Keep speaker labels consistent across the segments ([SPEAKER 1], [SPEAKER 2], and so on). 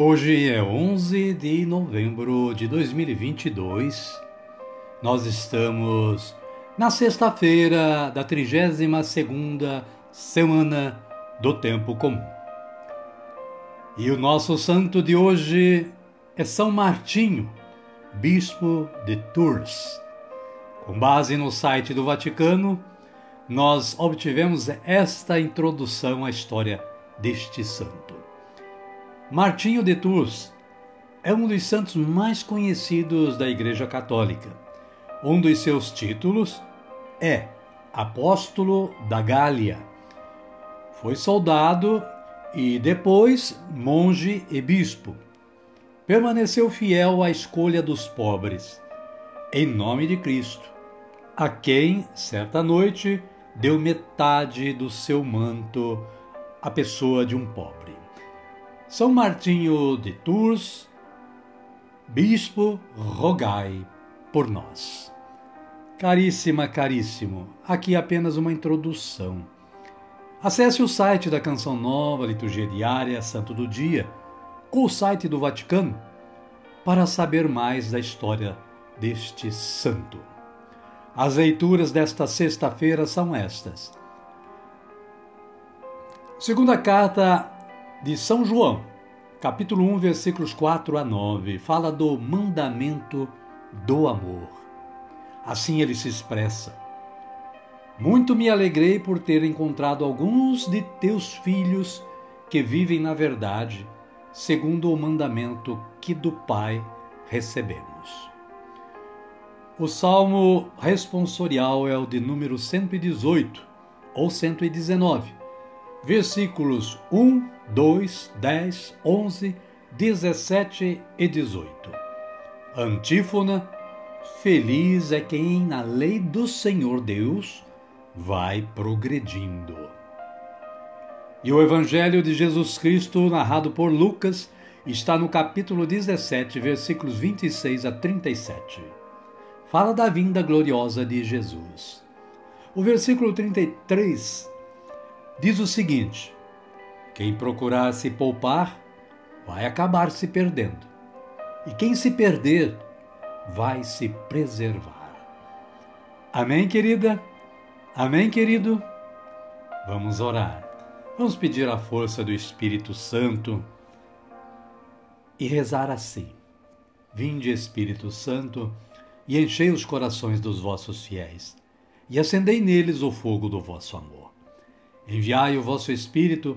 [SPEAKER 1] Hoje é 11 de novembro de 2022. Nós estamos na sexta-feira da 32ª semana do tempo comum. E o nosso santo de hoje é São Martinho, bispo de Tours. Com base no site do Vaticano, nós obtivemos esta introdução à história deste santo. Martinho de Tours é um dos santos mais conhecidos da Igreja Católica. Um dos seus títulos é Apóstolo da Gália. Foi soldado e depois monge e bispo. Permaneceu fiel à escolha dos pobres, em nome de Cristo, a quem, certa noite, deu metade do seu manto à pessoa de um pobre. São Martinho de Tours, Bispo, rogai por nós. Caríssima, caríssimo, aqui apenas uma introdução. Acesse o site da Canção Nova, Liturgia Diária, Santo do Dia, ou o site do Vaticano, para saber mais da história deste santo. As leituras desta sexta-feira são estas. Segunda carta de São João, capítulo 1, versículos 4 a 9, fala do mandamento do amor. Assim ele se expressa: Muito me alegrei por ter encontrado alguns de teus filhos que vivem na verdade, segundo o mandamento que do Pai recebemos. O salmo responsorial é o de número 118 ou 119, versículos 1, 2, 10, 11, 17 e 18. Antífona: Feliz é quem na lei do Senhor Deus vai progredindo. E o Evangelho de Jesus Cristo, narrado por Lucas, está no capítulo 17, versículos 26 a 37. Fala da vinda gloriosa de Jesus. O versículo 33 diz o seguinte: quem procurar se poupar, vai acabar se perdendo. E quem se perder, vai se preservar. Amém, querida? Amém, querido? Vamos orar. Vamos pedir a força do Espírito Santo e rezar assim: Vinde, Espírito Santo, e enchei os corações dos vossos fiéis, e acendei neles o fogo do vosso amor. Enviai o vosso Espírito,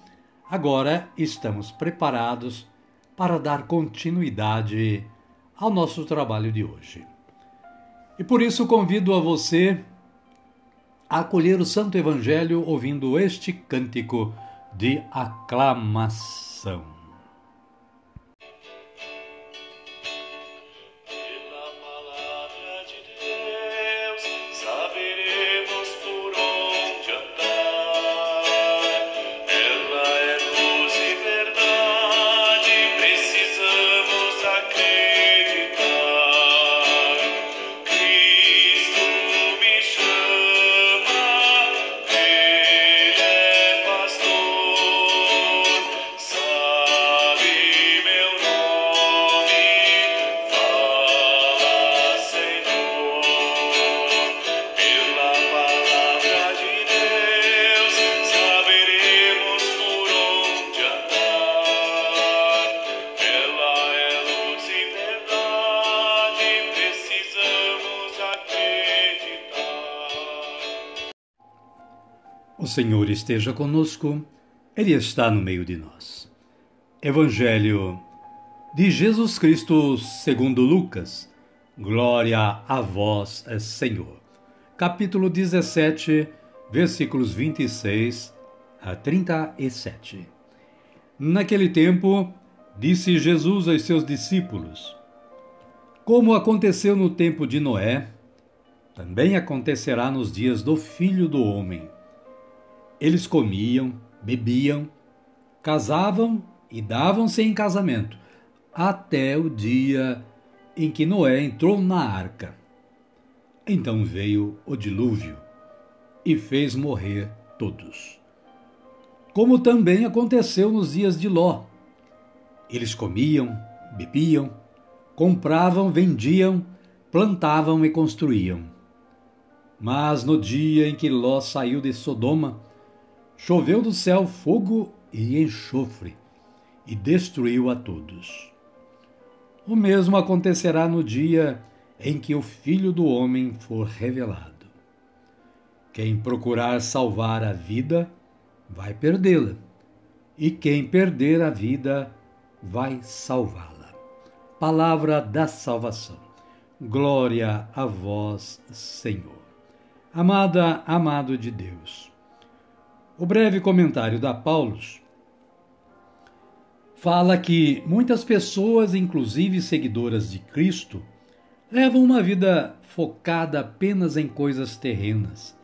[SPEAKER 1] Agora estamos preparados para dar continuidade ao nosso trabalho de hoje. E por isso convido a você a acolher o Santo Evangelho ouvindo este cântico de aclamação. Senhor esteja conosco, Ele está no meio de nós. Evangelho de Jesus Cristo segundo Lucas. Glória a vós, Senhor. Capítulo 17, versículos 26 a 37. Naquele tempo, disse Jesus aos seus discípulos: Como aconteceu no tempo de Noé, também acontecerá nos dias do Filho do Homem. Eles comiam, bebiam, casavam e davam-se em casamento, até o dia em que Noé entrou na arca. Então veio o dilúvio e fez morrer todos. Como também aconteceu nos dias de Ló. Eles comiam, bebiam, compravam, vendiam, plantavam e construíam. Mas no dia em que Ló saiu de Sodoma, Choveu do céu fogo e enxofre, e destruiu a todos. O mesmo acontecerá no dia em que o Filho do Homem for revelado. Quem procurar salvar a vida, vai perdê-la, e quem perder a vida, vai salvá-la. Palavra da salvação. Glória a vós, Senhor. Amada, amado de Deus. O breve comentário da Paulus fala que muitas pessoas, inclusive seguidoras de Cristo, levam uma vida focada apenas em coisas terrenas,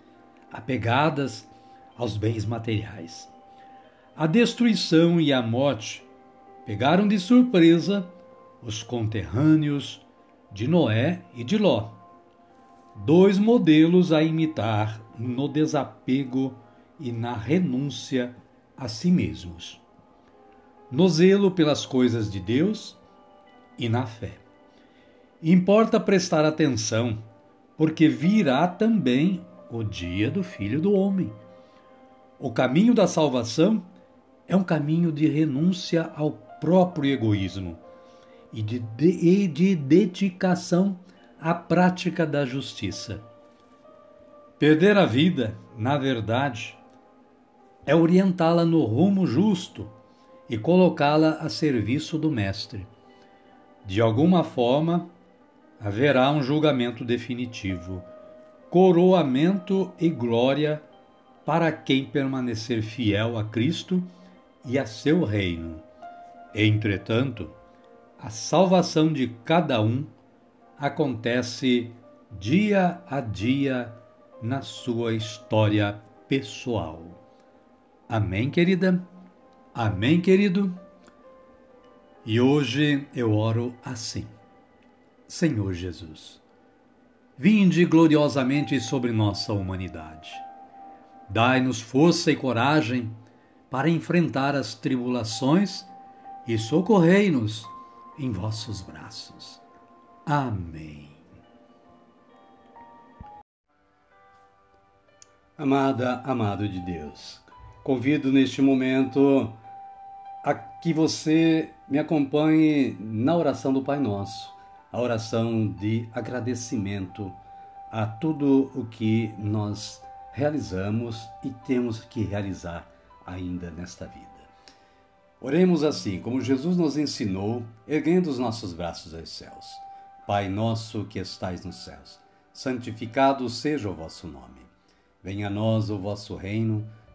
[SPEAKER 1] apegadas aos bens materiais. A destruição e a morte pegaram de surpresa os conterrâneos de Noé e de Ló, dois modelos a imitar no desapego e na renúncia a si mesmos, no zelo pelas coisas de Deus e na fé. Importa prestar atenção, porque virá também o dia do Filho do Homem. O caminho da salvação é um caminho de renúncia ao próprio egoísmo e de, de, e de dedicação à prática da justiça. Perder a vida, na verdade, é orientá-la no rumo justo e colocá-la a serviço do Mestre. De alguma forma, haverá um julgamento definitivo, coroamento e glória para quem permanecer fiel a Cristo e a seu reino. Entretanto, a salvação de cada um acontece dia a dia na sua história pessoal. Amém, querida? Amém, querido? E hoje eu oro assim: Senhor Jesus, vinde gloriosamente sobre nossa humanidade. Dai-nos força e coragem para enfrentar as tribulações e socorrei-nos em vossos braços. Amém. Amada, amado de Deus, Convido neste momento a que você me acompanhe na oração do Pai Nosso, a oração de agradecimento a tudo o que nós realizamos e temos que realizar ainda nesta vida. Oremos assim, como Jesus nos ensinou, erguendo os nossos braços aos céus. Pai nosso que estais nos céus, santificado seja o vosso nome. Venha a nós o vosso reino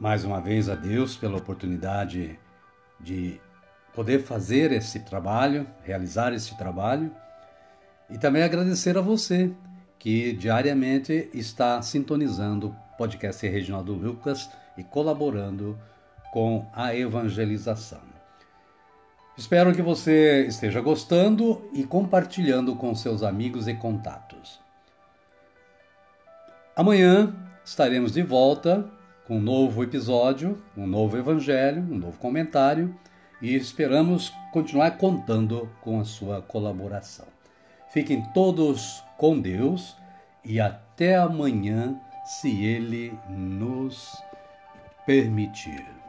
[SPEAKER 1] mais uma vez a Deus pela oportunidade de poder fazer esse trabalho, realizar esse trabalho, e também agradecer a você que diariamente está sintonizando o podcast Reginaldo Lucas e colaborando com a evangelização. Espero que você esteja gostando e compartilhando com seus amigos e contatos. Amanhã estaremos de volta com um novo episódio, um novo evangelho, um novo comentário e esperamos continuar contando com a sua colaboração. Fiquem todos com Deus e até amanhã, se Ele nos permitir.